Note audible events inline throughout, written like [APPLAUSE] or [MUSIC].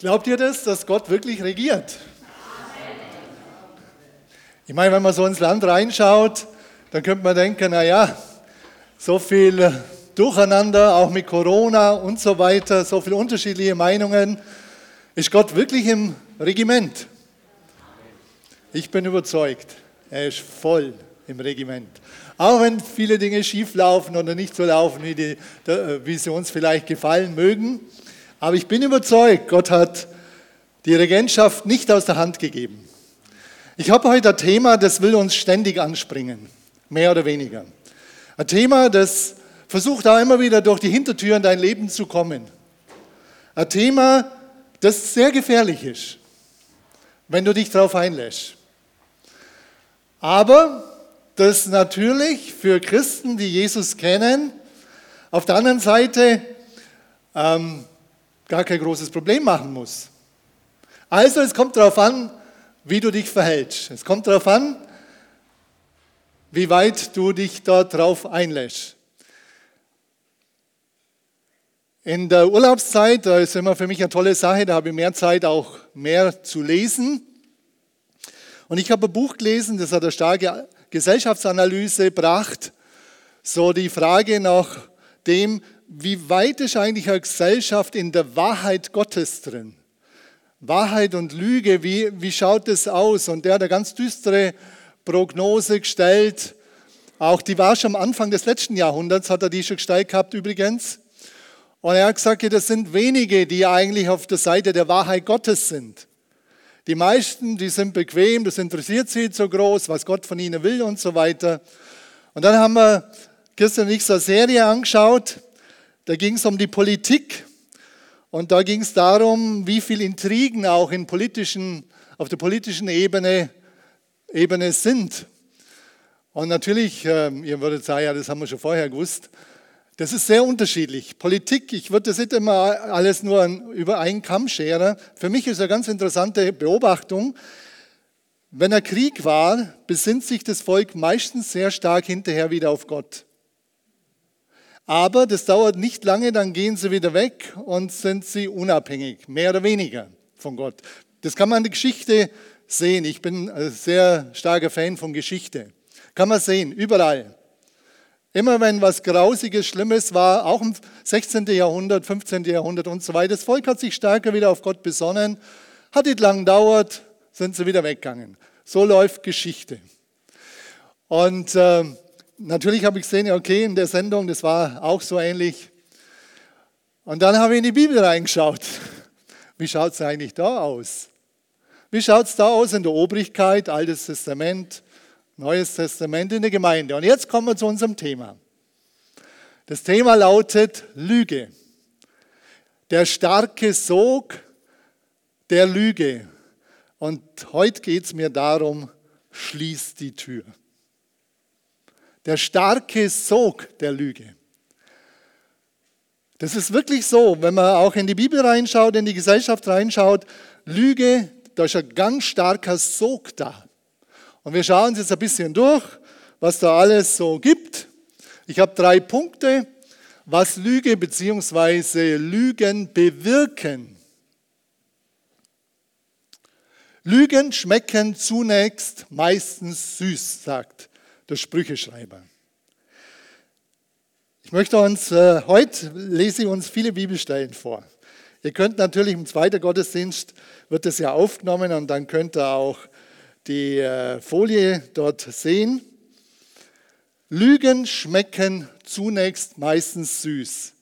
Glaubt ihr das, dass Gott wirklich regiert? Ich meine, wenn man so ins Land reinschaut, dann könnte man denken, naja, so viel Durcheinander, auch mit Corona und so weiter, so viele unterschiedliche Meinungen. Ist Gott wirklich im Regiment? Ich bin überzeugt, er ist voll im Regiment. Auch wenn viele Dinge schief laufen oder nicht so laufen, wie, die, wie sie uns vielleicht gefallen mögen. Aber ich bin überzeugt, Gott hat die Regentschaft nicht aus der Hand gegeben. Ich habe heute ein Thema, das will uns ständig anspringen, mehr oder weniger. Ein Thema, das versucht auch immer wieder durch die Hintertür in dein Leben zu kommen. Ein Thema, das sehr gefährlich ist, wenn du dich darauf einlässt. Aber das natürlich für Christen, die Jesus kennen, auf der anderen Seite ähm, gar kein großes Problem machen muss. Also es kommt darauf an, wie du dich verhältst. Es kommt darauf an, wie weit du dich darauf einlässt. In der Urlaubszeit, da ist immer für mich eine tolle Sache, da habe ich mehr Zeit, auch mehr zu lesen. Und ich habe ein Buch gelesen, das hat eine starke Gesellschaftsanalyse gebracht, so die Frage nach dem, wie weit ist eigentlich eine Gesellschaft in der Wahrheit Gottes drin? Wahrheit und Lüge, wie, wie schaut es aus? Und der hat eine ganz düstere Prognose gestellt. Auch die war schon am Anfang des letzten Jahrhunderts, hat er die schon gestellt gehabt übrigens. Und er hat gesagt, das sind wenige, die eigentlich auf der Seite der Wahrheit Gottes sind. Die meisten, die sind bequem, das interessiert sie nicht so groß, was Gott von ihnen will und so weiter. Und dann haben wir gestern nicht so eine Serie angeschaut, da ging es um die Politik und da ging es darum, wie viele Intrigen auch in politischen, auf der politischen Ebene, Ebene sind. Und natürlich, äh, ihr würdet sagen, ja, das haben wir schon vorher gewusst, das ist sehr unterschiedlich. Politik, ich würde das nicht immer alles nur über einen Kamm scheren. Für mich ist eine ganz interessante Beobachtung, wenn ein Krieg war, besinnt sich das Volk meistens sehr stark hinterher wieder auf Gott. Aber das dauert nicht lange, dann gehen sie wieder weg und sind sie unabhängig, mehr oder weniger von Gott. Das kann man in der Geschichte sehen. Ich bin ein sehr starker Fan von Geschichte. Kann man sehen, überall. Immer wenn was Grausiges, Schlimmes war, auch im 16. Jahrhundert, 15. Jahrhundert und so weiter, das Volk hat sich stärker wieder auf Gott besonnen, hat nicht lang gedauert, sind sie wieder weggegangen. So läuft Geschichte. Und äh, natürlich habe ich gesehen, okay, in der Sendung, das war auch so ähnlich. Und dann habe ich in die Bibel reingeschaut. [LAUGHS] Wie schaut es eigentlich da aus? Wie schaut es da aus in der Obrigkeit, Altes Testament? Neues Testament in der Gemeinde. Und jetzt kommen wir zu unserem Thema. Das Thema lautet Lüge. Der starke Sog der Lüge. Und heute geht es mir darum, schließ die Tür. Der starke Sog der Lüge. Das ist wirklich so, wenn man auch in die Bibel reinschaut, in die Gesellschaft reinschaut, Lüge, da ist ein ganz starker Sog da. Und wir schauen uns jetzt ein bisschen durch, was da alles so gibt. Ich habe drei Punkte, was Lüge bzw. Lügen bewirken. Lügen schmecken zunächst meistens süß, sagt der Sprücheschreiber. Ich möchte uns, äh, heute lese ich uns viele Bibelstellen vor. Ihr könnt natürlich im zweiten Gottesdienst, wird es ja aufgenommen und dann könnt ihr auch die äh, Folie dort sehen. Lügen schmecken zunächst meistens süß.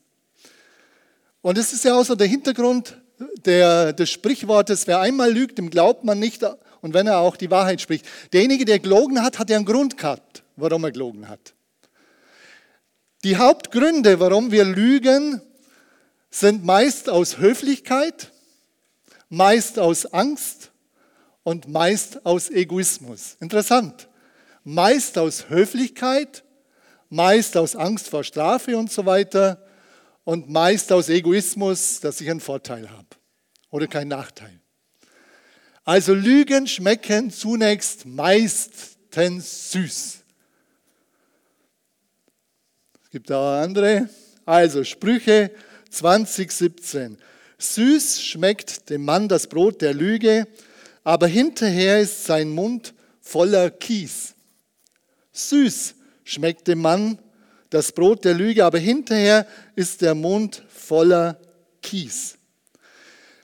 Und es ist ja auch so der Hintergrund der, des Sprichwortes, wer einmal lügt, dem glaubt man nicht und wenn er auch die Wahrheit spricht. Derjenige, der gelogen hat, hat ja einen Grund gehabt, warum er gelogen hat. Die Hauptgründe, warum wir lügen, sind meist aus Höflichkeit, meist aus Angst und meist aus Egoismus. Interessant. Meist aus Höflichkeit, meist aus Angst vor Strafe und so weiter und meist aus Egoismus, dass ich einen Vorteil habe oder keinen Nachteil. Also Lügen schmecken zunächst meistens süß. Gibt auch andere. Also Sprüche 2017. Süß schmeckt dem Mann das Brot der Lüge, aber hinterher ist sein Mund voller Kies. Süß schmeckt dem Mann das Brot der Lüge, aber hinterher ist der Mund voller Kies.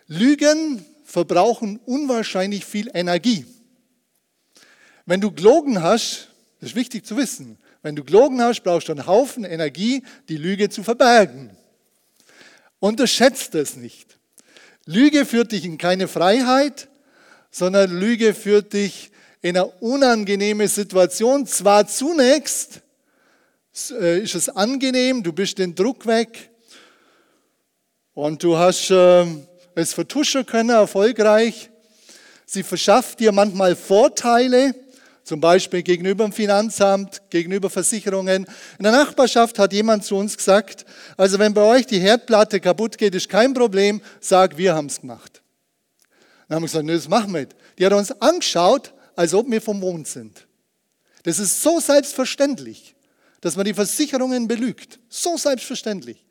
Lügen verbrauchen unwahrscheinlich viel Energie. Wenn du gelogen hast, das ist wichtig zu wissen, wenn du gelogen hast, brauchst du einen Haufen Energie, die Lüge zu verbergen. Unterschätzt es nicht. Lüge führt dich in keine Freiheit, sondern Lüge führt dich in eine unangenehme Situation. Zwar zunächst äh, ist es angenehm, du bist den Druck weg und du hast äh, es vertuschen können, erfolgreich. Sie verschafft dir manchmal Vorteile, zum Beispiel gegenüber dem Finanzamt, gegenüber Versicherungen. In der Nachbarschaft hat jemand zu uns gesagt, also wenn bei euch die Herdplatte kaputt geht, ist kein Problem, sag, wir haben es gemacht. Dann haben wir gesagt, nee, das machen wir nicht. Die hat uns angeschaut, als ob wir vom Mond sind. Das ist so selbstverständlich, dass man die Versicherungen belügt. So selbstverständlich.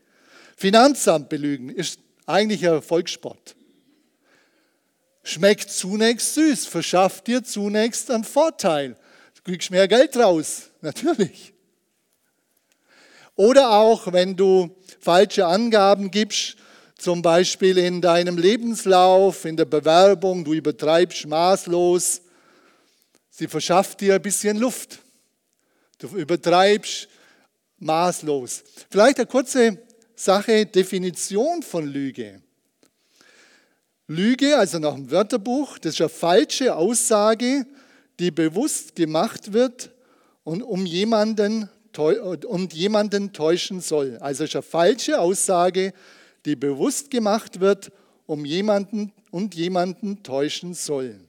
Finanzamt belügen ist eigentlich ein Volkssport. Schmeckt zunächst süß, verschafft dir zunächst einen Vorteil. Du kriegst mehr Geld raus, natürlich. Oder auch, wenn du falsche Angaben gibst, zum Beispiel in deinem Lebenslauf, in der Bewerbung, du übertreibst maßlos, sie verschafft dir ein bisschen Luft. Du übertreibst maßlos. Vielleicht eine kurze Sache, Definition von Lüge. Lüge, also nach dem Wörterbuch, das ist eine falsche Aussage, die bewusst gemacht wird und um jemanden, um jemanden täuschen soll. Also ist eine falsche Aussage, die bewusst gemacht wird um jemanden und jemanden täuschen soll.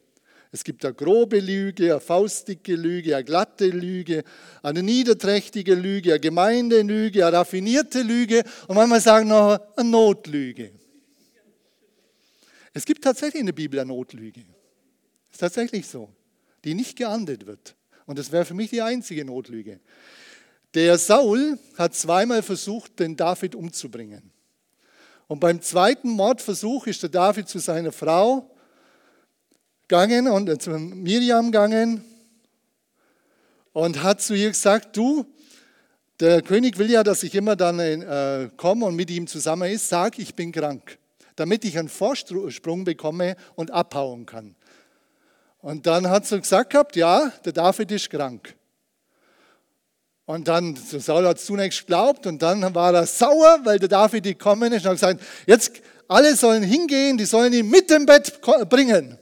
Es gibt eine grobe Lüge, eine faustdicke Lüge, eine glatte Lüge, eine niederträchtige Lüge, eine gemeine Lüge, eine raffinierte Lüge und manchmal sagen noch eine Notlüge. Es gibt tatsächlich in der Bibel eine Notlüge. Ist tatsächlich so, die nicht geahndet wird. Und das wäre für mich die einzige Notlüge. Der Saul hat zweimal versucht, den David umzubringen. Und beim zweiten Mordversuch ist der David zu seiner Frau gegangen und äh, zu Miriam gegangen und hat zu ihr gesagt, du, der König will ja, dass ich immer dann äh, komme und mit ihm zusammen ist, sag, ich bin krank damit ich einen Vorsprung bekomme und abhauen kann. Und dann hat sie gesagt gehabt, ja, der David ist krank. Und dann, Saul hat zunächst geglaubt und dann war er sauer, weil der David gekommen ist und hat gesagt, jetzt alle sollen hingehen, die sollen ihn mit dem Bett bringen.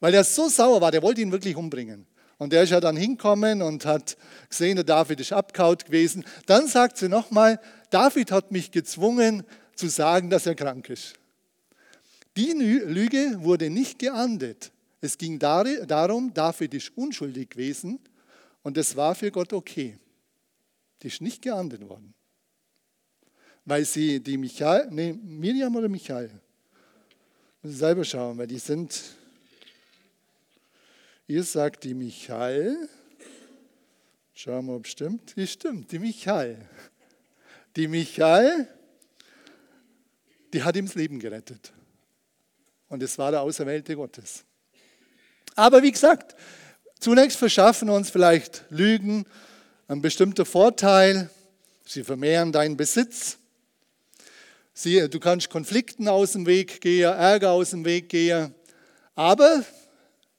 Weil er so sauer war, der wollte ihn wirklich umbringen. Und der ist ja dann hinkommen und hat gesehen, der David ist abkaut gewesen. Dann sagt sie nochmal, David hat mich gezwungen, zu sagen, dass er krank ist. Die Lüge wurde nicht geahndet. Es ging darum, David ist unschuldig gewesen und es war für Gott okay. Die ist nicht geahndet worden. Weil sie die Michael, nee, Miriam oder Michael, muss ich selber schauen, weil die sind, ihr sagt die Michael, schauen wir, ob es stimmt, die stimmt, die Michael. Die Michael die hat ihm das Leben gerettet. Und es war der Auserwählte Gottes. Aber wie gesagt, zunächst verschaffen uns vielleicht Lügen ein bestimmter Vorteil. Sie vermehren deinen Besitz. Sie, du kannst Konflikten aus dem Weg gehen, Ärger aus dem Weg gehen. Aber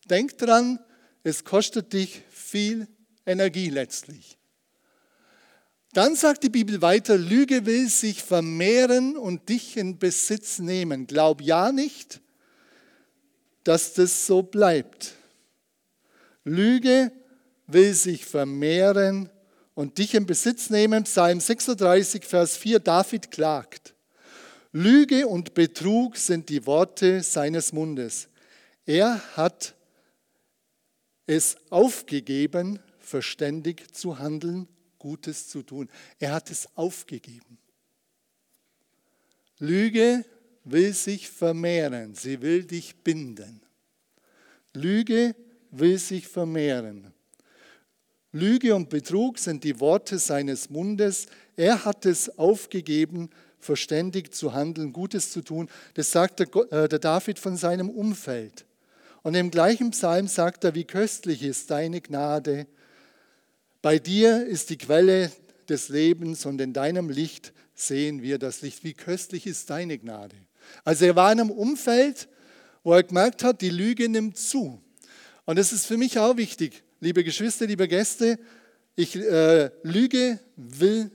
denk dran, es kostet dich viel Energie letztlich. Dann sagt die Bibel weiter, Lüge will sich vermehren und dich in Besitz nehmen. Glaub ja nicht, dass das so bleibt. Lüge will sich vermehren und dich in Besitz nehmen. Psalm 36, Vers 4, David klagt. Lüge und Betrug sind die Worte seines Mundes. Er hat es aufgegeben, verständig zu handeln Gutes zu tun. Er hat es aufgegeben. Lüge will sich vermehren, sie will dich binden. Lüge will sich vermehren. Lüge und Betrug sind die Worte seines Mundes. Er hat es aufgegeben, verständig zu handeln, Gutes zu tun. Das sagt der, äh, David von seinem Umfeld. Und im gleichen Psalm sagt er, wie köstlich ist deine Gnade. Bei dir ist die Quelle des Lebens und in deinem Licht sehen wir das Licht. Wie köstlich ist deine Gnade. Also er war in einem Umfeld, wo er gemerkt hat, die Lüge nimmt zu. Und das ist für mich auch wichtig, liebe Geschwister, liebe Gäste. Ich, äh, Lüge will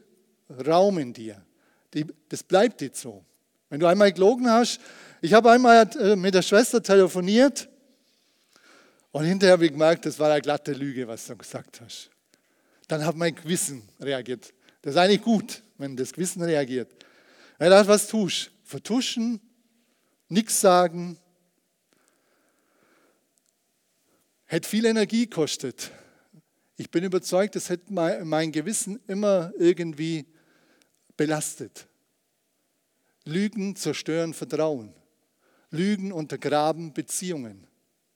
Raum in dir. Die, das bleibt nicht so. Wenn du einmal gelogen hast, ich habe einmal äh, mit der Schwester telefoniert und hinterher habe ich gemerkt, das war eine glatte Lüge, was du gesagt hast. Dann hat mein Gewissen reagiert. Das ist eigentlich gut, wenn das Gewissen reagiert. Er dachte, was tust? Vertuschen, nichts sagen. Hätte viel Energie gekostet. Ich bin überzeugt, das hätte mein Gewissen immer irgendwie belastet. Lügen zerstören Vertrauen. Lügen untergraben Beziehungen.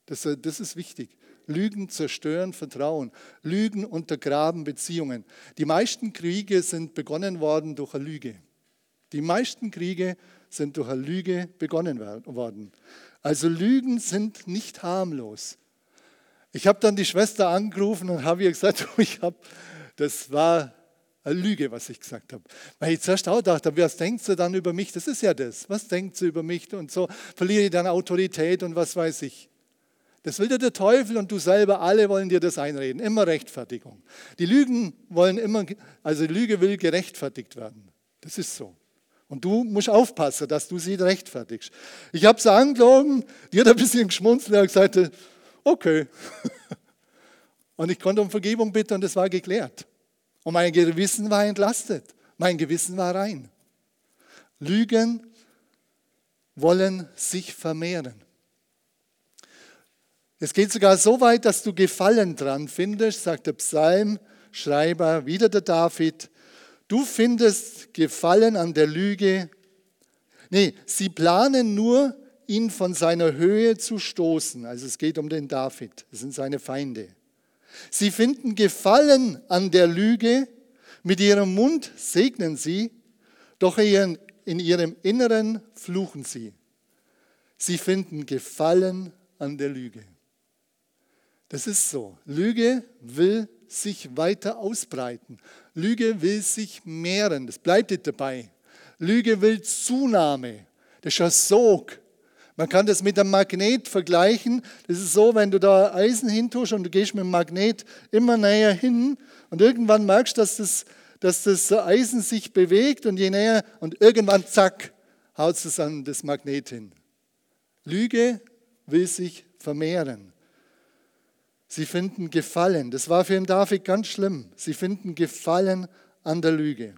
Das, äh, das ist wichtig. Lügen zerstören Vertrauen. Lügen untergraben Beziehungen. Die meisten Kriege sind begonnen worden durch eine Lüge. Die meisten Kriege sind durch eine Lüge begonnen worden. Also Lügen sind nicht harmlos. Ich habe dann die Schwester angerufen und habe ihr gesagt, [LAUGHS] ich hab, das war eine Lüge, was ich gesagt habe. Weil ich zuerst auch dachte, was denkt sie dann über mich? Das ist ja das. Was denkt sie über mich? Und so verliere ich dann Autorität und was weiß ich. Das will dir der Teufel und du selber, alle wollen dir das einreden. Immer Rechtfertigung. Die Lügen wollen immer, also die Lüge will gerechtfertigt werden. Das ist so. Und du musst aufpassen, dass du sie rechtfertigst. Ich habe sie angelogen, die hat ein bisschen geschmunzelt und gesagt, okay. [LAUGHS] Und ich konnte um Vergebung bitten und es war geklärt. Und mein Gewissen war entlastet. Mein Gewissen war rein. Lügen wollen sich vermehren. Es geht sogar so weit, dass du Gefallen dran findest, sagt der Psalmschreiber, wieder der David. Du findest Gefallen an der Lüge. Nee, sie planen nur, ihn von seiner Höhe zu stoßen. Also es geht um den David, das sind seine Feinde. Sie finden Gefallen an der Lüge, mit ihrem Mund segnen sie, doch in ihrem Inneren fluchen sie. Sie finden Gefallen an der Lüge. Das ist so. Lüge will sich weiter ausbreiten. Lüge will sich mehren. Das bleibt nicht dabei. Lüge will Zunahme. Das ist ein Sog. Man kann das mit einem Magnet vergleichen. Das ist so, wenn du da Eisen hintust und du gehst mit dem Magnet immer näher hin und irgendwann merkst du, dass das, dass das Eisen sich bewegt und je näher und irgendwann zack, haut es an das Magnet hin. Lüge will sich vermehren. Sie finden Gefallen. Das war für den David ganz schlimm. Sie finden Gefallen an der Lüge.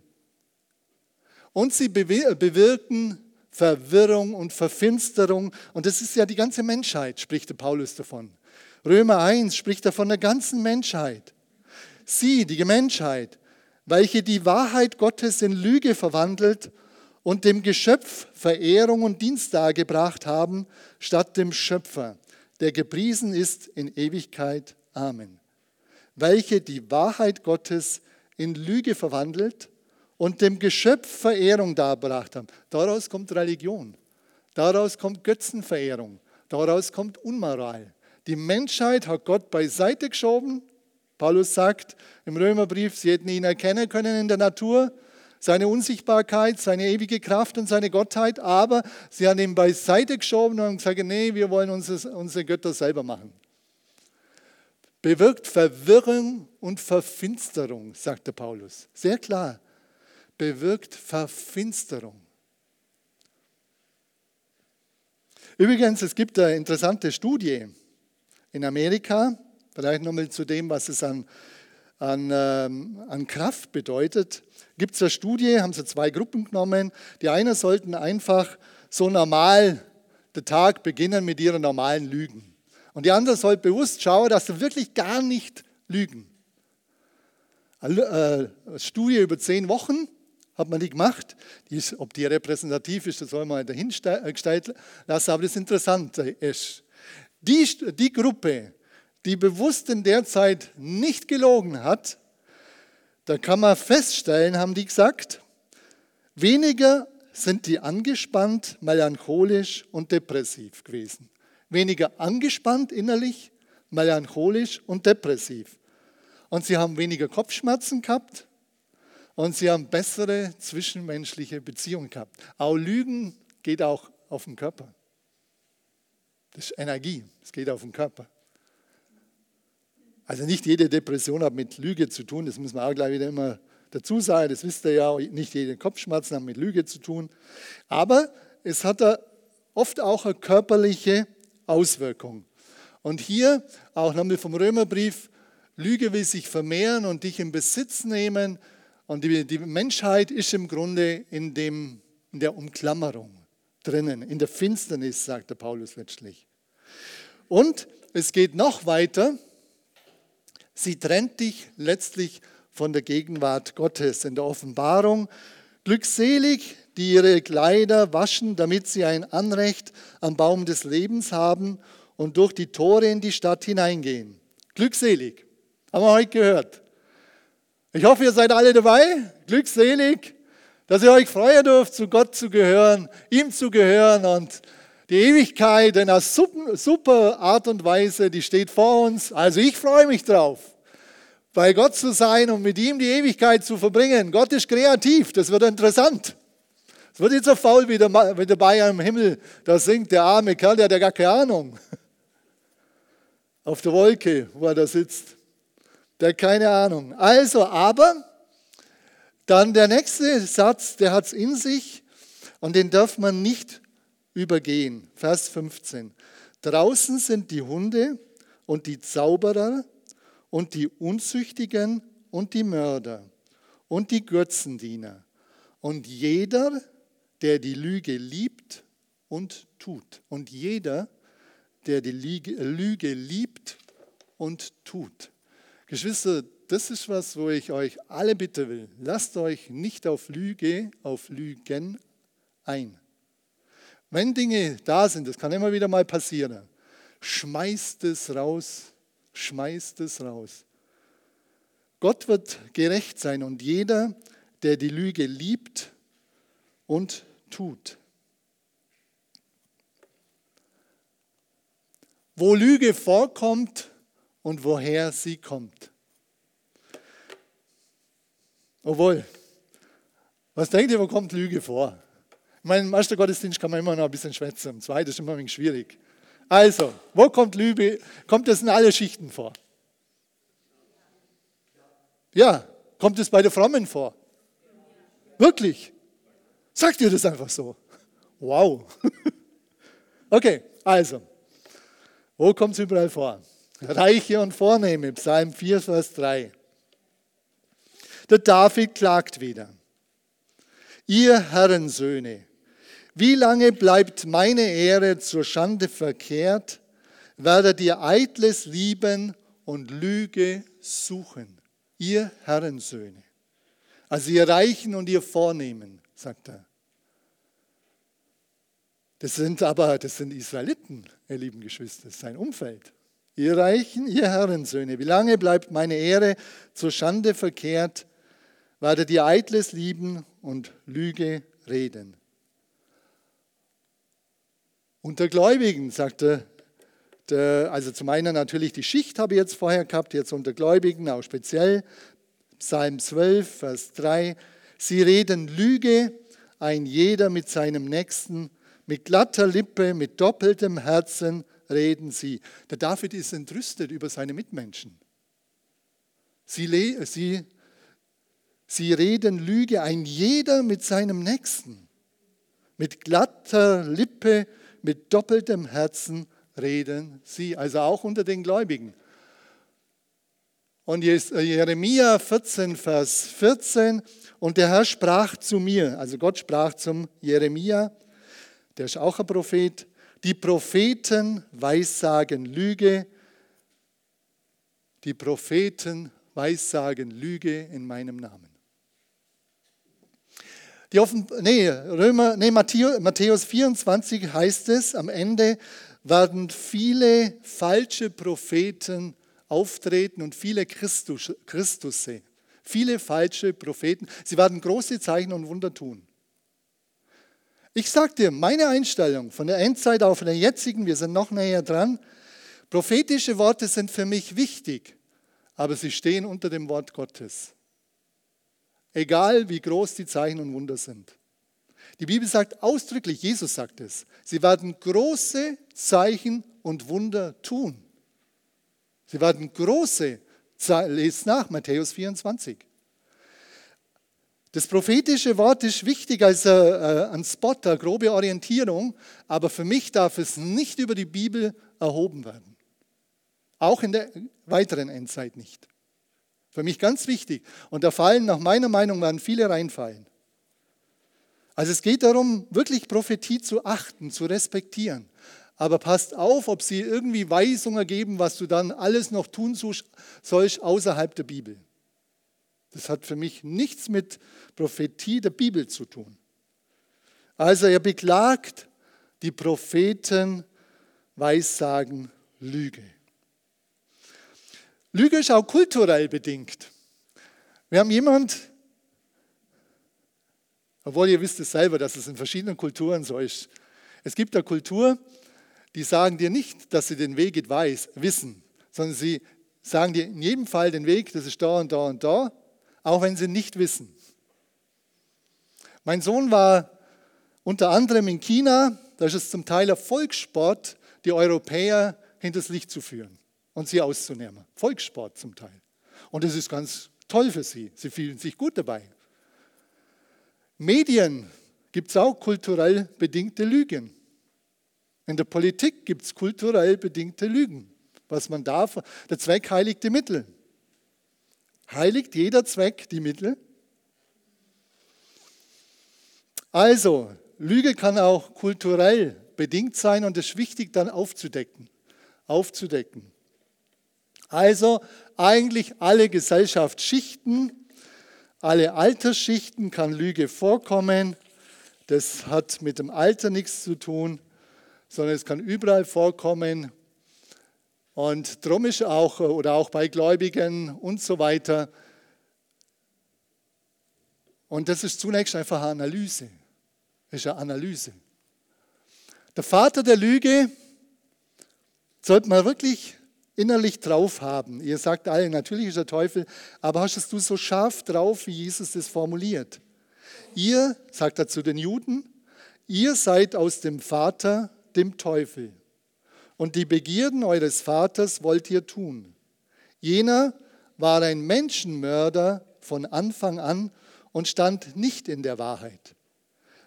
Und sie bewirken Verwirrung und Verfinsterung. Und das ist ja die ganze Menschheit, spricht der Paulus davon. Römer 1 spricht davon der ganzen Menschheit. Sie, die Menschheit, welche die Wahrheit Gottes in Lüge verwandelt und dem Geschöpf Verehrung und Dienst dargebracht haben, statt dem Schöpfer der gepriesen ist in Ewigkeit. Amen. Welche die Wahrheit Gottes in Lüge verwandelt und dem Geschöpf Verehrung dargebracht haben. Daraus kommt Religion. Daraus kommt Götzenverehrung. Daraus kommt Unmoral. Die Menschheit hat Gott beiseite geschoben. Paulus sagt im Römerbrief, sie hätten ihn erkennen können in der Natur, seine Unsichtbarkeit, seine ewige Kraft und seine Gottheit, aber sie haben ihn beiseite geschoben und haben gesagt, nee, wir wollen unsere, Götter selber machen. Bewirkt Verwirrung und Verfinsterung, sagte Paulus. Sehr klar. Bewirkt Verfinsterung. Übrigens, es gibt eine interessante Studie in Amerika, vielleicht nochmal zu dem, was es an an, ähm, an Kraft bedeutet, gibt es eine Studie, haben sie zwei Gruppen genommen. Die einen sollten einfach so normal den Tag beginnen mit ihren normalen Lügen. Und die anderen sollten bewusst schauen, dass sie wirklich gar nicht lügen. Eine äh, Studie über zehn Wochen hat man die gemacht. Die ist, ob die repräsentativ ist, das soll man dahingestellt lassen, aber das Interessante ist, die, die Gruppe, die bewusst in der Zeit nicht gelogen hat, da kann man feststellen, haben die gesagt, weniger sind die angespannt, melancholisch und depressiv gewesen. Weniger angespannt innerlich, melancholisch und depressiv. Und sie haben weniger Kopfschmerzen gehabt und sie haben bessere zwischenmenschliche Beziehungen gehabt. Auch Lügen geht auch auf den Körper. Das ist Energie, es geht auf den Körper. Also nicht jede Depression hat mit Lüge zu tun, das muss man auch gleich wieder immer dazu sagen, das wisst ihr ja, nicht jede Kopfschmerzen haben mit Lüge zu tun. Aber es hat oft auch eine körperliche Auswirkung. Und hier auch nochmal vom Römerbrief, Lüge will sich vermehren und dich in Besitz nehmen. Und die, die Menschheit ist im Grunde in, dem, in der Umklammerung drinnen, in der Finsternis, sagt der Paulus letztlich. Und es geht noch weiter. Sie trennt dich letztlich von der Gegenwart Gottes. In der Offenbarung, glückselig, die ihre Kleider waschen, damit sie ein Anrecht am Baum des Lebens haben und durch die Tore in die Stadt hineingehen. Glückselig, haben wir heute gehört. Ich hoffe, ihr seid alle dabei, glückselig, dass ihr euch freuen dürft, zu Gott zu gehören, ihm zu gehören und die Ewigkeit in einer super Art und Weise, die steht vor uns. Also ich freue mich drauf, bei Gott zu sein und mit ihm die Ewigkeit zu verbringen. Gott ist kreativ, das wird interessant. Es wird nicht so faul wie der, wie der Bayer im Himmel, da singt der arme Kerl, der hat ja gar keine Ahnung auf der Wolke, wo er da sitzt. Der hat keine Ahnung. Also, aber dann der nächste Satz, der hat es in sich und den darf man nicht übergehen. Vers 15. Draußen sind die Hunde und die Zauberer und die Unzüchtigen und die Mörder und die Götzendiener und jeder, der die Lüge liebt und tut. Und jeder, der die Lüge liebt und tut. Geschwister, das ist was, wo ich euch alle bitte will. Lasst euch nicht auf Lüge, auf Lügen ein. Wenn Dinge da sind, das kann immer wieder mal passieren, schmeißt es raus, schmeißt es raus. Gott wird gerecht sein und jeder, der die Lüge liebt und tut. wo Lüge vorkommt und woher sie kommt. Obwohl, was denkt ihr, wo kommt Lüge vor? Ich meine, im ersten Gottesdienst kann man immer noch ein bisschen schwätzen, im zweiten ist immer ein wenig schwierig. Also, wo kommt Lüge? Kommt es in alle Schichten vor? Ja, kommt es bei der Frommen vor? Wirklich? Sagt ihr das einfach so? Wow. [LAUGHS] Okay, also, wo kommt es überall vor? Reiche und Vornehme, Psalm 4, Vers 3. Der David klagt wieder. Ihr Herrensöhne, wie lange bleibt meine Ehre zur Schande verkehrt? Werdet ihr Eitles lieben und Lüge suchen? Ihr Herrensöhne. Also ihr Reichen und ihr Vornehmen, sagt er. Das sind aber, das sind Israeliten, ihr lieben Geschwister, das ist sein Umfeld. Ihr Reichen, ihr Herrensöhne, wie lange bleibt meine Ehre zur Schande verkehrt? Werdet ihr Eitles lieben und Lüge reden? Unter Gläubigen, sagte der, also zum einen natürlich die Schicht habe ich jetzt vorher gehabt, jetzt unter Gläubigen auch speziell, Psalm 12, Vers 3, sie reden Lüge, ein jeder mit seinem Nächsten mit glatter Lippe, mit doppeltem Herzen reden sie. Der David ist entrüstet über seine Mitmenschen. Sie, sie, sie reden Lüge, ein jeder mit seinem Nächsten. Mit glatter Lippe, mit doppeltem Herzen reden sie, also auch unter den Gläubigen. Und Jeremia 14, Vers 14, und der Herr sprach zu mir, also Gott sprach zum Jeremia, der ist auch ein Prophet. Die Propheten weissagen Lüge. Die Propheten weissagen Lüge in meinem Namen. Die Offen nee, Römer, nee, Matthäus, Matthäus 24 heißt es, am Ende werden viele falsche Propheten auftreten und viele Christus, Christusse, viele falsche Propheten. Sie werden große Zeichen und Wunder tun. Ich sage dir, meine Einstellung von der Endzeit auf der jetzigen, wir sind noch näher dran, prophetische Worte sind für mich wichtig, aber sie stehen unter dem Wort Gottes. Egal wie groß die Zeichen und Wunder sind. Die Bibel sagt ausdrücklich, Jesus sagt es, sie werden große Zeichen und Wunder tun. Sie werden große, lest nach, Matthäus 24. Das prophetische Wort ist wichtig als äh, ein Spot, eine grobe Orientierung, aber für mich darf es nicht über die Bibel erhoben werden. Auch in der weiteren Endzeit nicht. Für mich ganz wichtig. Und da fallen, nach meiner Meinung, werden viele reinfallen. Also es geht darum, wirklich Prophetie zu achten, zu respektieren. Aber passt auf, ob sie irgendwie Weisungen geben, was du dann alles noch tun sollst außerhalb der Bibel. Das hat für mich nichts mit Prophetie der Bibel zu tun. Also er beklagt die Propheten, Weissagen, Lüge. Lüge ist auch kulturell bedingt. Wir haben jemand, obwohl ihr wisst es selber, dass es in verschiedenen Kulturen so ist. Es gibt eine Kultur, die sagen dir nicht, dass sie den Weg weiß, wissen, sondern sie sagen dir in jedem Fall den Weg, das ist da und da und da, auch wenn sie nicht wissen. Mein Sohn war unter anderem in China, da ist es zum Teil Erfolgssport, die Europäer hinters Licht zu führen und sie auszunehmen. Volkssport zum Teil. Und das ist ganz toll für sie. Sie fühlen sich gut dabei. Medien gibt es auch kulturell bedingte Lügen. In der Politik gibt es kulturell bedingte Lügen. Was man darf, der Zweck heiligt die Mittel. Heiligt jeder Zweck die Mittel? Also, Lüge kann auch kulturell bedingt sein und es ist wichtig dann aufzudecken. Aufzudecken. Also eigentlich alle Gesellschaftsschichten, alle Altersschichten kann Lüge vorkommen. Das hat mit dem Alter nichts zu tun, sondern es kann überall vorkommen. Und drum ist auch, oder auch bei Gläubigen und so weiter. Und das ist zunächst einfach eine Analyse. Das ist eine Analyse. Der Vater der Lüge sollte man wirklich innerlich drauf haben. Ihr sagt alle, natürlich ist der Teufel, aber hast du so scharf drauf, wie Jesus das formuliert? Ihr, sagt er zu den Juden, ihr seid aus dem Vater, dem Teufel. Und die Begierden eures Vaters wollt ihr tun. Jener war ein Menschenmörder von Anfang an und stand nicht in der Wahrheit,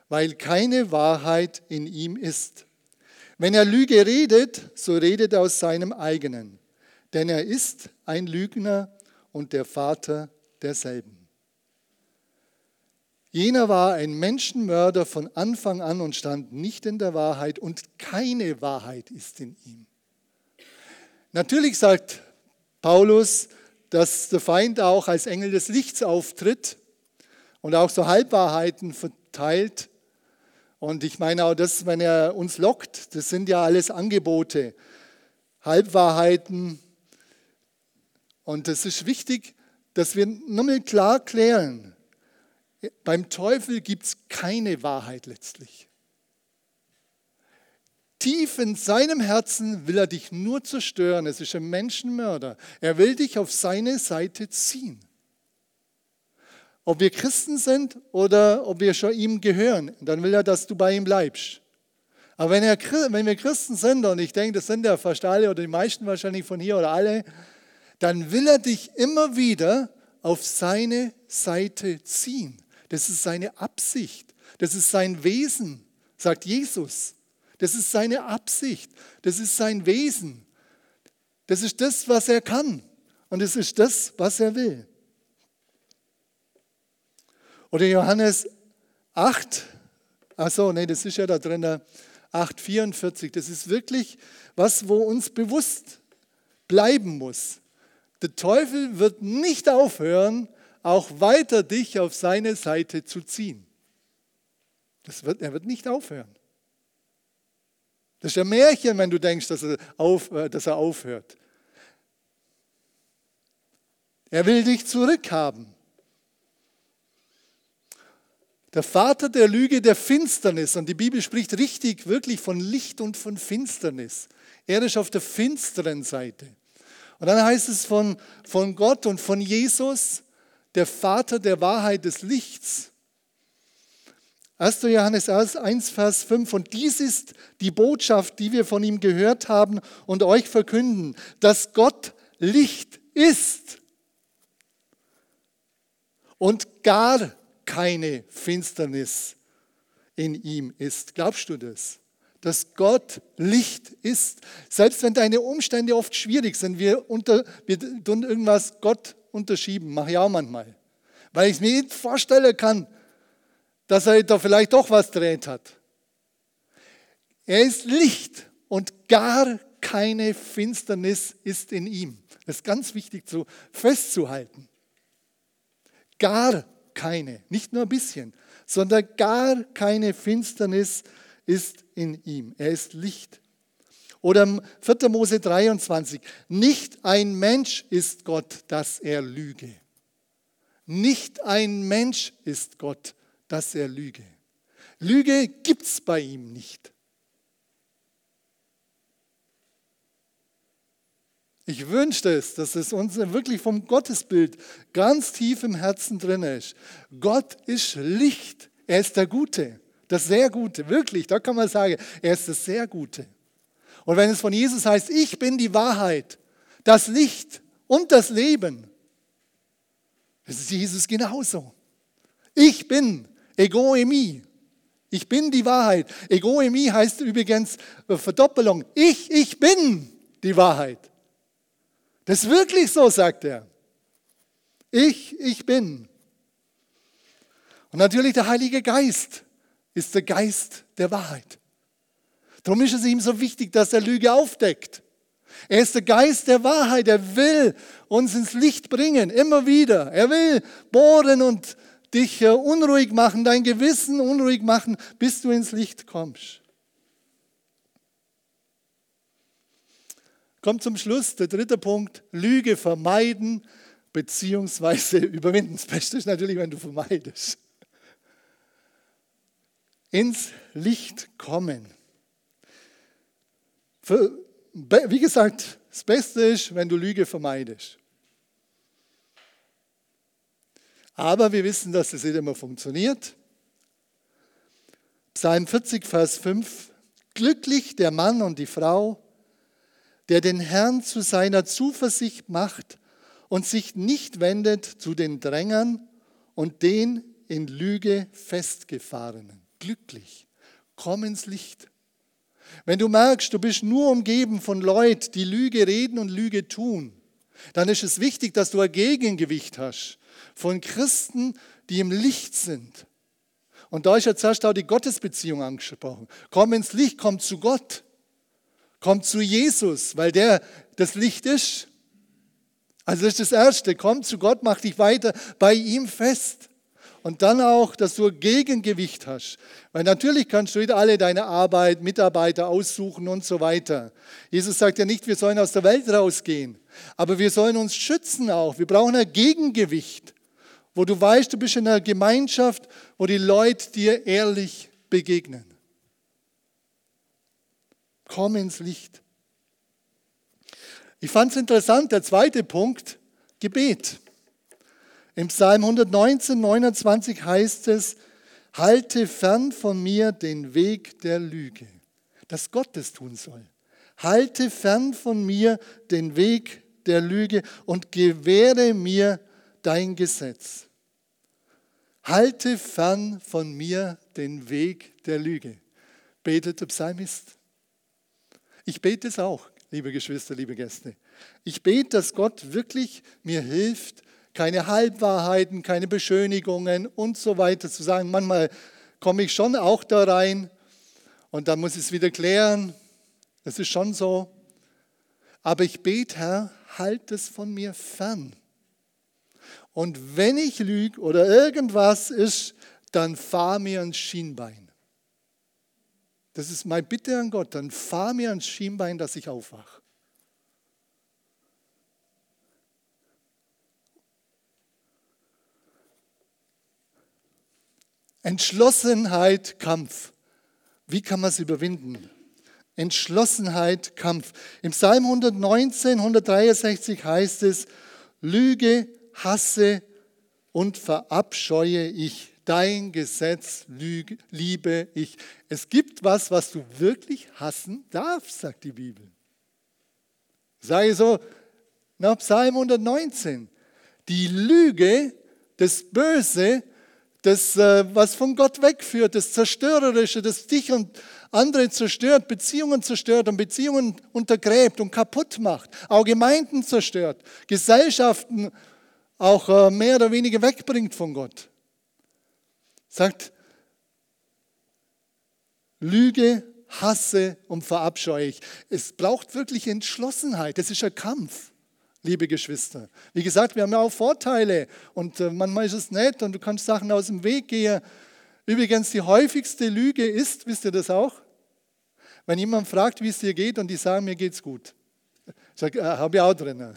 weil keine Wahrheit in ihm ist. Wenn er Lüge redet, so redet er aus seinem eigenen, denn er ist ein Lügner und der Vater derselben. Jener war ein Menschenmörder von Anfang an und stand nicht in der Wahrheit und keine Wahrheit ist in ihm. Natürlich sagt Paulus, dass der Feind auch als Engel des Lichts auftritt und auch so Halbwahrheiten verteilt. Und ich meine auch das, wenn er uns lockt, das sind ja alles Angebote, Halbwahrheiten, und es ist wichtig, dass wir nochmal klar klären, beim Teufel gibt es keine Wahrheit letztlich. Tief in seinem Herzen will er dich nur zerstören. Es ist ein Menschenmörder. Er will dich auf seine Seite ziehen. Ob wir Christen sind oder ob wir schon ihm gehören, dann will er, dass du bei ihm bleibst. Aber wenn, er, wenn wir Christen sind, und ich denke, das sind ja fast alle oder die meisten wahrscheinlich von hier oder alle, dann will er dich immer wieder auf seine Seite ziehen. Das ist seine Absicht. Das ist sein Wesen, sagt Jesus. Das ist seine Absicht. Das ist sein Wesen. Das ist das, was er kann. Und es ist das, was er will. Oder Johannes 8, achso, nee, das ist ja da drin, 8,44. Das ist wirklich was, wo uns bewusst bleiben muss. Der Teufel wird nicht aufhören, auch weiter dich auf seine Seite zu ziehen. Das wird, er wird nicht aufhören. Das ist ein Märchen, wenn du denkst, dass er, auf, äh, dass er aufhört. Er will dich zurückhaben. Der Vater der Lüge, der Finsternis. Und die Bibel spricht richtig, wirklich von Licht und von Finsternis. Er ist auf der finsteren Seite. Und dann heißt es von, von Gott und von Jesus, der Vater der Wahrheit des Lichts. 1. Johannes 1, Vers 5. Und dies ist die Botschaft, die wir von ihm gehört haben und euch verkünden, dass Gott Licht ist und gar keine Finsternis in ihm ist. Glaubst du das? Dass Gott Licht ist. Selbst wenn deine Umstände oft schwierig sind, wir, unter, wir tun irgendwas Gott unterschieben, mache ich auch manchmal. Weil ich mir nicht vorstellen kann, dass er da vielleicht doch was dreht hat. Er ist Licht und gar keine Finsternis ist in ihm. Das ist ganz wichtig zu, festzuhalten. Gar keine, nicht nur ein bisschen, sondern gar keine Finsternis ist in ihm. Er ist Licht. Oder 4. Mose 23, nicht ein Mensch ist Gott, dass er lüge. Nicht ein Mensch ist Gott, dass er lüge. Lüge gibt es bei ihm nicht. Ich wünschte es, dass es uns wirklich vom Gottesbild ganz tief im Herzen drin ist. Gott ist Licht. Er ist der Gute, das sehr Gute. Wirklich, da kann man sagen, er ist das sehr Gute. Und wenn es von Jesus heißt, ich bin die Wahrheit, das Licht und das Leben, das ist Jesus genauso. Ich bin Egoemi. Ich bin die Wahrheit. Egoemi heißt übrigens Verdoppelung. Ich, ich bin die Wahrheit. Das ist wirklich so, sagt er. Ich, ich bin. Und natürlich der Heilige Geist ist der Geist der Wahrheit. Darum ist es ihm so wichtig, dass er Lüge aufdeckt. Er ist der Geist der Wahrheit. Er will uns ins Licht bringen, immer wieder. Er will bohren und dich äh, unruhig machen, dein Gewissen unruhig machen, bis du ins Licht kommst. Kommt zum Schluss, der dritte Punkt, Lüge vermeiden bzw. [LAUGHS] überwinden. Das Beste ist natürlich, wenn du vermeidest. Ins Licht kommen. Für, wie gesagt, das Beste ist, wenn du Lüge vermeidest. Aber wir wissen, dass es nicht immer funktioniert. Psalm 40, Vers 5. Glücklich der Mann und die Frau, der den Herrn zu seiner Zuversicht macht und sich nicht wendet zu den Drängern und den in Lüge festgefahrenen. Glücklich. Komm ins Licht. Wenn du merkst, du bist nur umgeben von Leuten, die Lüge reden und Lüge tun, dann ist es wichtig, dass du ein Gegengewicht hast von Christen, die im Licht sind. Und da ist ja zuerst auch die Gottesbeziehung angesprochen. Komm ins Licht, komm zu Gott. Komm zu Jesus, weil der das Licht ist. Also das ist das Erste. Komm zu Gott, mach dich weiter bei ihm fest. Und dann auch, dass du Gegengewicht hast. Weil natürlich kannst du nicht alle deine Arbeit, Mitarbeiter aussuchen und so weiter. Jesus sagt ja nicht, wir sollen aus der Welt rausgehen. Aber wir sollen uns schützen auch. Wir brauchen ein Gegengewicht, wo du weißt, du bist in einer Gemeinschaft, wo die Leute dir ehrlich begegnen. Komm ins Licht. Ich fand es interessant, der zweite Punkt, Gebet. Im Psalm 119, 29 heißt es, halte fern von mir den Weg der Lüge, dass Gott das tun soll. Halte fern von mir den Weg der Lüge und gewähre mir dein Gesetz. Halte fern von mir den Weg der Lüge, betet der Psalmist. Ich bete es auch, liebe Geschwister, liebe Gäste. Ich bete, dass Gott wirklich mir hilft, keine Halbwahrheiten, keine Beschönigungen und so weiter zu sagen. Manchmal komme ich schon auch da rein und dann muss ich es wieder klären. Das ist schon so. Aber ich bete, Herr, halt es von mir fern. Und wenn ich lüge oder irgendwas ist, dann fahr mir ein Schienbein. Das ist meine Bitte an Gott. Dann fahr mir ans Schienbein, dass ich aufwache. Entschlossenheit, Kampf. Wie kann man es überwinden? Entschlossenheit, Kampf. Im Psalm 119, 163 heißt es, Lüge, hasse und verabscheue ich. Dein Gesetz lüge, liebe ich. Es gibt was, was du wirklich hassen darfst, sagt die Bibel. Sage so, nach Psalm 119. Die Lüge, das Böse, das, äh, was von Gott wegführt, das Zerstörerische, das dich und andere zerstört, Beziehungen zerstört und Beziehungen untergräbt und kaputt macht, auch Gemeinden zerstört, Gesellschaften auch äh, mehr oder weniger wegbringt von Gott. Sagt, Lüge, hasse und verabscheue ich. Es braucht wirklich Entschlossenheit. Das ist ein Kampf liebe Geschwister. Wie gesagt, wir haben ja auch Vorteile und äh, manchmal ist es nett und du kannst Sachen aus dem Weg gehen. Übrigens, die häufigste Lüge ist, wisst ihr das auch? Wenn jemand fragt, wie es dir geht und die sagen, mir geht's gut. Ich sage, äh, habe ich auch drin.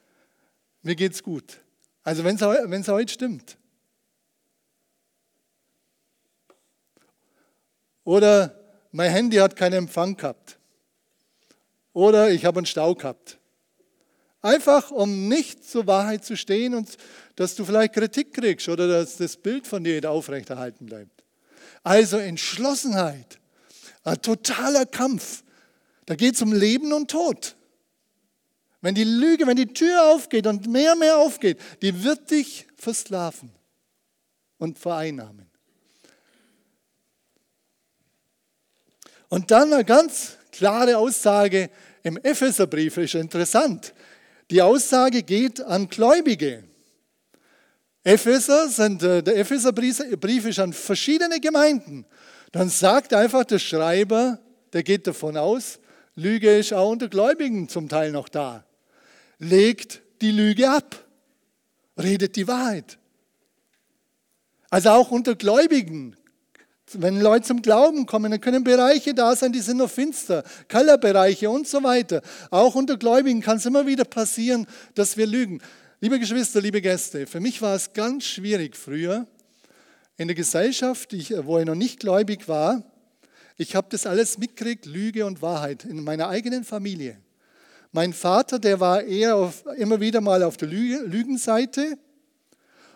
[LAUGHS] mir geht's gut. Also wenn es heute stimmt. Oder mein Handy hat keinen Empfang gehabt. Oder ich habe einen Stau gehabt. Einfach, um nicht zur Wahrheit zu stehen und dass du vielleicht Kritik kriegst oder dass das Bild von dir aufrechterhalten bleibt. Also Entschlossenheit, ein totaler Kampf. Da geht es um Leben und Tod. Wenn die Lüge, wenn die Tür aufgeht und mehr und mehr aufgeht, die wird dich versklaven und vereinnahmen. Und dann eine ganz klare Aussage im Epheserbrief ist interessant. Die Aussage geht an Gläubige. Epheser sind, äh, der Epheserbrief ist an verschiedene Gemeinden. Dann sagt einfach der Schreiber, der geht davon aus, Lüge ist auch unter Gläubigen zum Teil noch da. Legt die Lüge ab, redet die Wahrheit. Also auch unter Gläubigen wenn Leute zum Glauben kommen, dann können Bereiche da sein, die sind noch finster, Kellerbereiche und so weiter. Auch unter Gläubigen kann es immer wieder passieren, dass wir lügen. Liebe Geschwister, liebe Gäste, für mich war es ganz schwierig früher in der Gesellschaft, wo ich noch nicht gläubig war. Ich habe das alles mitgekriegt, Lüge und Wahrheit in meiner eigenen Familie. Mein Vater, der war eher auf, immer wieder mal auf der Lügenseite.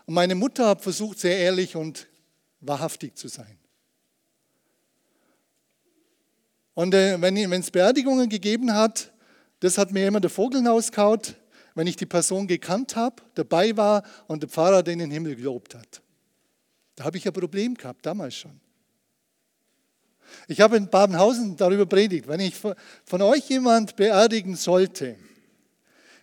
Und meine Mutter hat versucht, sehr ehrlich und wahrhaftig zu sein. Und äh, wenn es Beerdigungen gegeben hat, das hat mir immer der Vogel hinausgehaut, wenn ich die Person gekannt habe, dabei war und der Pfarrer den in den Himmel gelobt hat. Da habe ich ein Problem gehabt, damals schon. Ich habe in Babenhausen darüber predigt, wenn ich von euch jemand beerdigen sollte,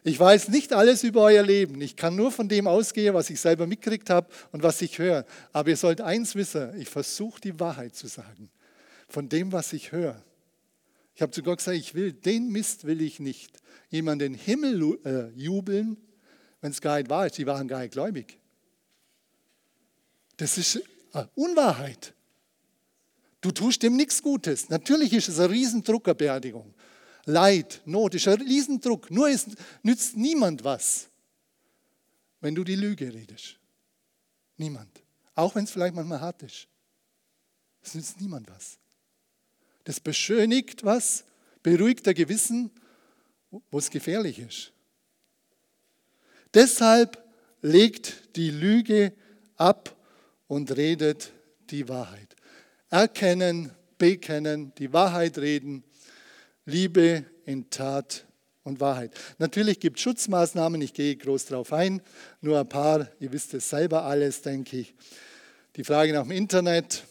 ich weiß nicht alles über euer Leben. Ich kann nur von dem ausgehen, was ich selber mitgekriegt habe und was ich höre. Aber ihr sollt eins wissen, ich versuche die Wahrheit zu sagen. Von dem, was ich höre. Ich habe zu Gott gesagt, ich will, den Mist will ich nicht. Jemand den Himmel äh, jubeln, wenn es gar nicht wahr ist. Die waren gar nicht gläubig. Das ist äh, Unwahrheit. Du tust dem nichts Gutes. Natürlich ist es eine Beerdigung. Leid, Not ist ein Riesendruck. Nur es nützt niemand was, wenn du die Lüge redest. Niemand. Auch wenn es vielleicht manchmal hart ist. Es nützt niemand was. Das beschönigt was, beruhigt der Gewissen, wo es gefährlich ist. Deshalb legt die Lüge ab und redet die Wahrheit. Erkennen, bekennen, die Wahrheit reden, Liebe in Tat und Wahrheit. Natürlich gibt es Schutzmaßnahmen, ich gehe groß darauf ein, nur ein paar, ihr wisst es selber alles, denke ich. Die Frage nach dem Internet,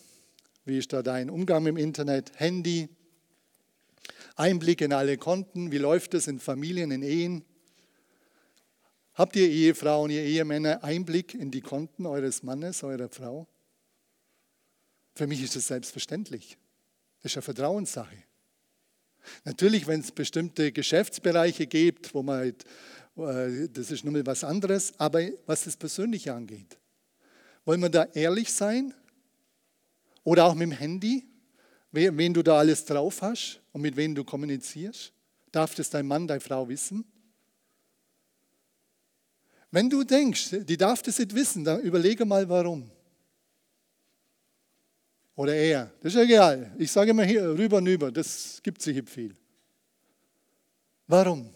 wie ist da dein Umgang im Internet? Handy? Einblick in alle Konten? Wie läuft es in Familien, in Ehen? Habt ihr Ehefrauen, ihr Ehemänner Einblick in die Konten eures Mannes, eurer Frau? Für mich ist das selbstverständlich. Das ist eine Vertrauenssache. Natürlich, wenn es bestimmte Geschäftsbereiche gibt, wo man, halt, äh, das ist nun mal was anderes, aber was das Persönliche angeht, wollen wir da ehrlich sein oder auch mit dem Handy, wen du da alles drauf hast und mit wem du kommunizierst. Darf das dein Mann, deine Frau wissen? Wenn du denkst, die darf das nicht wissen, dann überlege mal warum. Oder er. Das ist egal. Ich sage immer hier rüber und über. Das gibt sich viel. Warum?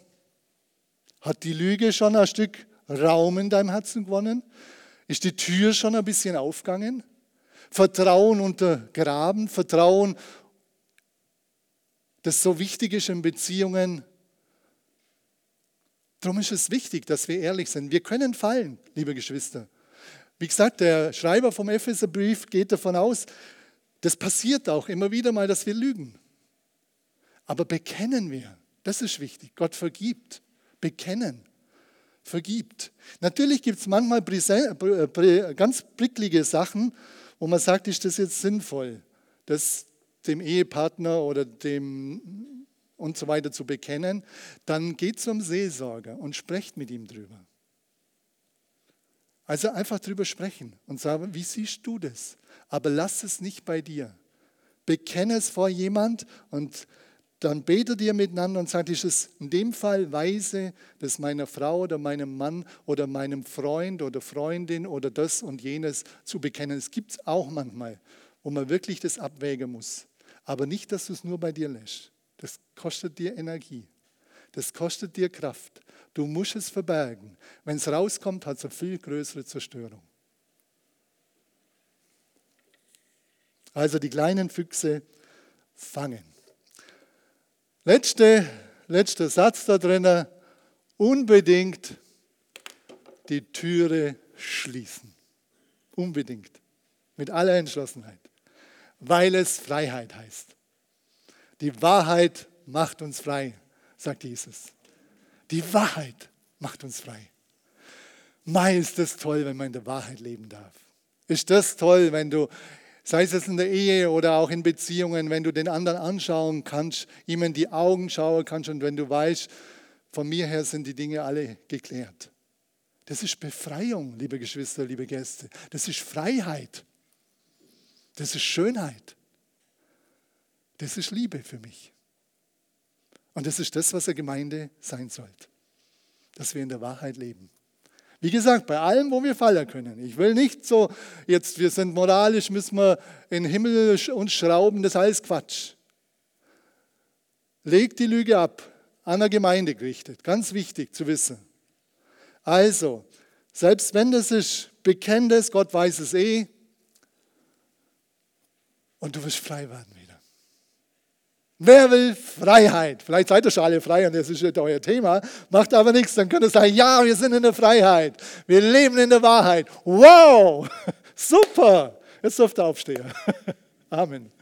Hat die Lüge schon ein Stück Raum in deinem Herzen gewonnen? Ist die Tür schon ein bisschen aufgegangen? Vertrauen untergraben, Vertrauen, das so wichtig ist in Beziehungen. Darum ist es wichtig, dass wir ehrlich sind. Wir können fallen, liebe Geschwister. Wie gesagt, der Schreiber vom Epheserbrief geht davon aus, das passiert auch immer wieder mal, dass wir lügen. Aber bekennen wir, das ist wichtig. Gott vergibt. Bekennen vergibt. Natürlich gibt es manchmal ganz pricklige Sachen, wo man sagt, ist das jetzt sinnvoll, das dem Ehepartner oder dem und so weiter zu bekennen, dann geht zum Seelsorger und sprecht mit ihm drüber. Also einfach drüber sprechen und sagen, wie siehst du das? Aber lass es nicht bei dir. Bekenne es vor jemand und dann betet ihr miteinander und sagt, ist es in dem Fall weise, das meiner Frau oder meinem Mann oder meinem Freund oder Freundin oder das und jenes zu bekennen. Es gibt es auch manchmal, wo man wirklich das abwägen muss. Aber nicht, dass du es nur bei dir lässt. Das kostet dir Energie. Das kostet dir Kraft. Du musst es verbergen. Wenn es rauskommt, hat es eine viel größere Zerstörung. Also die kleinen Füchse fangen. Letzte, letzter Satz da drin, unbedingt die Türe schließen. Unbedingt. Mit aller Entschlossenheit. Weil es Freiheit heißt. Die Wahrheit macht uns frei, sagt Jesus. Die Wahrheit macht uns frei. Mei, ist das toll, wenn man in der Wahrheit leben darf. Ist das toll, wenn du Sei es in der Ehe oder auch in Beziehungen, wenn du den anderen anschauen kannst, ihm in die Augen schauen kannst und wenn du weißt, von mir her sind die Dinge alle geklärt. Das ist Befreiung, liebe Geschwister, liebe Gäste. Das ist Freiheit. Das ist Schönheit. Das ist Liebe für mich. Und das ist das, was eine Gemeinde sein sollte. Dass wir in der Wahrheit leben. Wie gesagt, bei allem, wo wir fallen können. Ich will nicht so, jetzt wir sind moralisch, müssen wir in den Himmel uns schrauben, das ist alles Quatsch. Legt die Lüge ab, an der Gemeinde gerichtet. Ganz wichtig zu wissen. Also, selbst wenn das ist, bekenn das, Gott weiß es eh. Und du wirst frei werden. Wer will Freiheit? Vielleicht seid ihr schon alle frei und das ist nicht euer Thema, macht aber nichts. Dann könnt ihr sagen, ja, wir sind in der Freiheit. Wir leben in der Wahrheit. Wow, [LAUGHS] super. Jetzt dürft ihr aufstehen. [LAUGHS] Amen.